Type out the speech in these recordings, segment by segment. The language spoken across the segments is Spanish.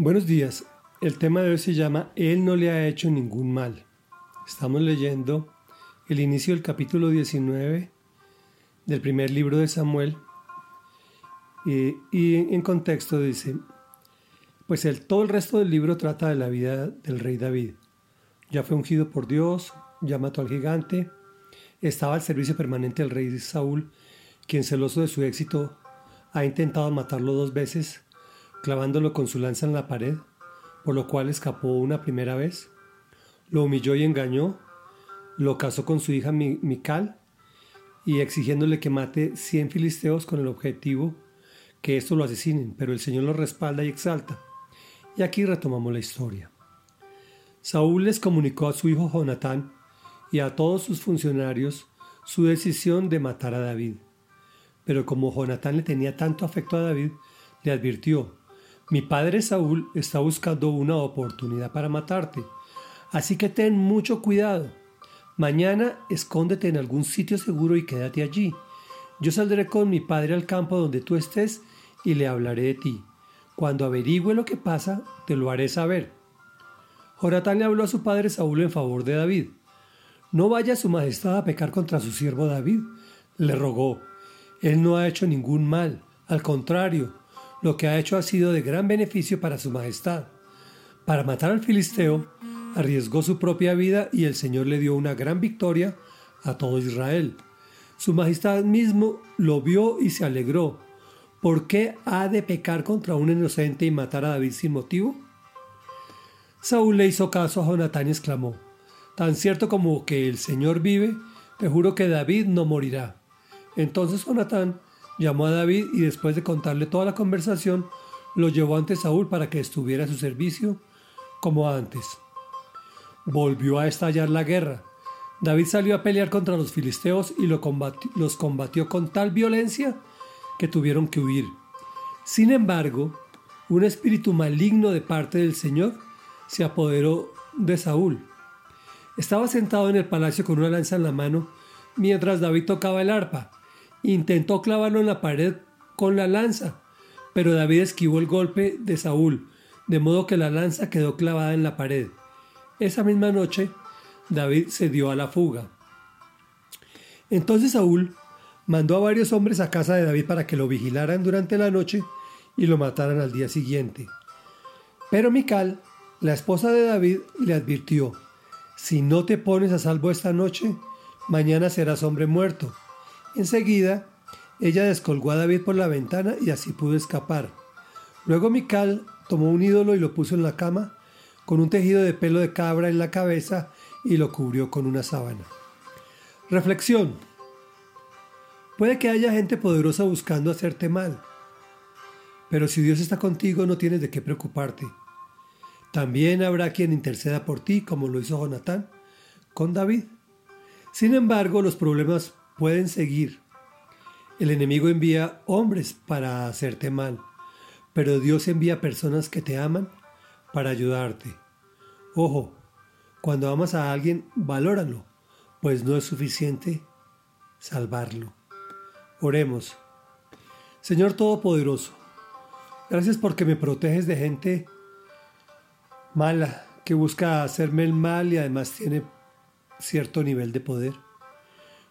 Buenos días. El tema de hoy se llama Él no le ha hecho ningún mal. Estamos leyendo el inicio del capítulo 19 del primer libro de Samuel y, en contexto dice, pues el, todo el resto del libro trata de la vida del rey David. Ya fue ungido por Dios, ya mató al gigante, estaba al servicio permanente del rey Saúl, quien celoso de su éxito ha intentado matarlo dos veces clavándolo con su lanza en la pared, por lo cual escapó una primera vez, lo humilló y engañó, lo casó con su hija Mical y exigiéndole que mate cien filisteos con el objetivo que esto lo asesinen, pero el Señor lo respalda y exalta. Y aquí retomamos la historia. Saúl les comunicó a su hijo Jonatán y a todos sus funcionarios su decisión de matar a David. Pero como Jonatán le tenía tanto afecto a David, le advirtió, mi padre Saúl está buscando una oportunidad para matarte, así que ten mucho cuidado. Mañana escóndete en algún sitio seguro y quédate allí. Yo saldré con mi padre al campo donde tú estés y le hablaré de ti. Cuando averigüe lo que pasa, te lo haré saber. Jonatán le habló a su padre Saúl en favor de David. No vaya su majestad a pecar contra su siervo David, le rogó. Él no ha hecho ningún mal, al contrario, lo que ha hecho ha sido de gran beneficio para su majestad. Para matar al filisteo, arriesgó su propia vida y el Señor le dio una gran victoria a todo Israel. Su majestad mismo lo vio y se alegró. ¿Por qué ha de pecar contra un inocente y matar a David sin motivo? Saúl le hizo caso a Jonatán y exclamó, Tan cierto como que el Señor vive, te juro que David no morirá. Entonces Jonatán llamó a David y después de contarle toda la conversación, lo llevó ante Saúl para que estuviera a su servicio como antes. Volvió a estallar la guerra. David salió a pelear contra los filisteos y los combatió con tal violencia que tuvieron que huir. Sin embargo, un espíritu maligno de parte del Señor se apoderó de Saúl. Estaba sentado en el palacio con una lanza en la mano mientras David tocaba el arpa Intentó clavarlo en la pared con la lanza, pero David esquivó el golpe de Saúl, de modo que la lanza quedó clavada en la pared. Esa misma noche, David se dio a la fuga. Entonces Saúl mandó a varios hombres a casa de David para que lo vigilaran durante la noche y lo mataran al día siguiente. Pero Mical, la esposa de David, le advirtió, si no te pones a salvo esta noche, mañana serás hombre muerto. Enseguida, ella descolgó a David por la ventana y así pudo escapar. Luego Mical tomó un ídolo y lo puso en la cama, con un tejido de pelo de cabra en la cabeza y lo cubrió con una sábana. Reflexión. Puede que haya gente poderosa buscando hacerte mal, pero si Dios está contigo no tienes de qué preocuparte. También habrá quien interceda por ti, como lo hizo Jonatán con David. Sin embargo, los problemas pueden seguir. El enemigo envía hombres para hacerte mal, pero Dios envía personas que te aman para ayudarte. Ojo, cuando amas a alguien, valóralo, pues no es suficiente salvarlo. Oremos. Señor Todopoderoso, gracias porque me proteges de gente mala que busca hacerme el mal y además tiene cierto nivel de poder.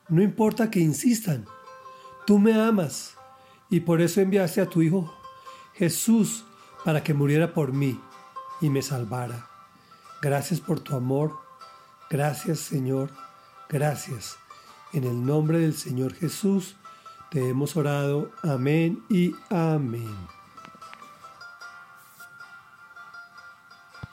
No importa que insistan, tú me amas y por eso enviaste a tu Hijo Jesús para que muriera por mí y me salvara. Gracias por tu amor, gracias Señor, gracias. En el nombre del Señor Jesús te hemos orado. Amén y amén.